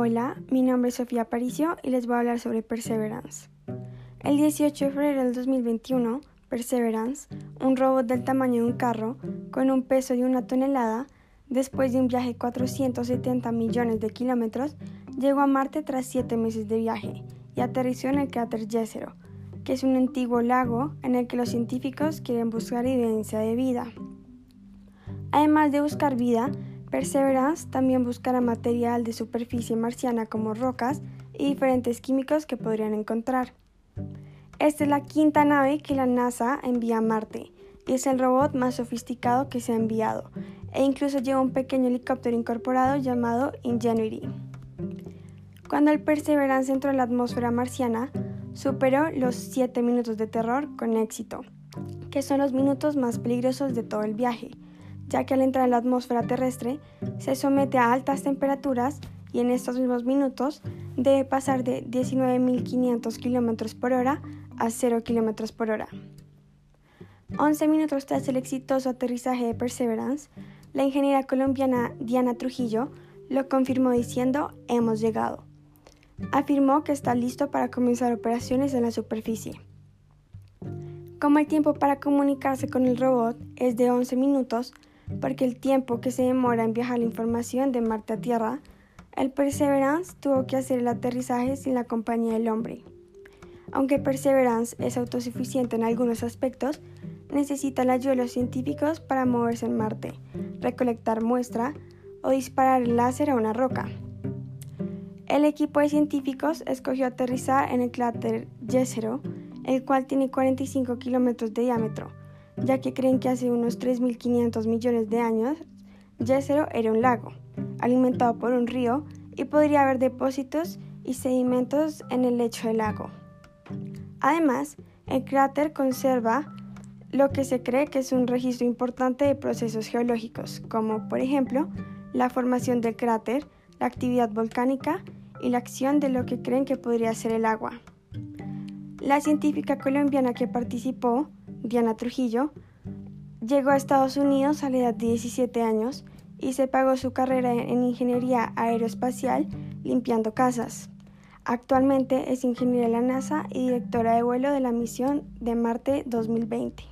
Hola, mi nombre es Sofía Paricio y les voy a hablar sobre Perseverance. El 18 de febrero del 2021, Perseverance, un robot del tamaño de un carro con un peso de una tonelada, después de un viaje de 470 millones de kilómetros, llegó a Marte tras siete meses de viaje y aterrizó en el cráter Jezero, que es un antiguo lago en el que los científicos quieren buscar evidencia de vida. Además de buscar vida, Perseverance también buscará material de superficie marciana como rocas y diferentes químicos que podrían encontrar. Esta es la quinta nave que la NASA envía a Marte y es el robot más sofisticado que se ha enviado e incluso lleva un pequeño helicóptero incorporado llamado Ingenuity. Cuando el Perseverance entró en la atmósfera marciana, superó los 7 minutos de terror con éxito, que son los minutos más peligrosos de todo el viaje ya que al entrar en la atmósfera terrestre se somete a altas temperaturas y en estos mismos minutos debe pasar de 19.500 km por hora a 0 km por hora. 11 minutos tras el exitoso aterrizaje de Perseverance, la ingeniera colombiana Diana Trujillo lo confirmó diciendo hemos llegado. Afirmó que está listo para comenzar operaciones en la superficie. Como el tiempo para comunicarse con el robot es de 11 minutos, porque el tiempo que se demora en viajar la información de Marte a Tierra, el Perseverance tuvo que hacer el aterrizaje sin la compañía del hombre. Aunque Perseverance es autosuficiente en algunos aspectos, necesita la ayuda de los científicos para moverse en Marte, recolectar muestra o disparar el láser a una roca. El equipo de científicos escogió aterrizar en el cráter Jezero, el cual tiene 45 kilómetros de diámetro, ya que creen que hace unos 3.500 millones de años Jezero era un lago, alimentado por un río y podría haber depósitos y sedimentos en el lecho del lago. Además, el cráter conserva lo que se cree que es un registro importante de procesos geológicos, como por ejemplo la formación del cráter, la actividad volcánica y la acción de lo que creen que podría ser el agua. La científica colombiana que participó Diana Trujillo, llegó a Estados Unidos a la edad de 17 años y se pagó su carrera en ingeniería aeroespacial limpiando casas. Actualmente es ingeniera de la NASA y directora de vuelo de la misión de Marte 2020.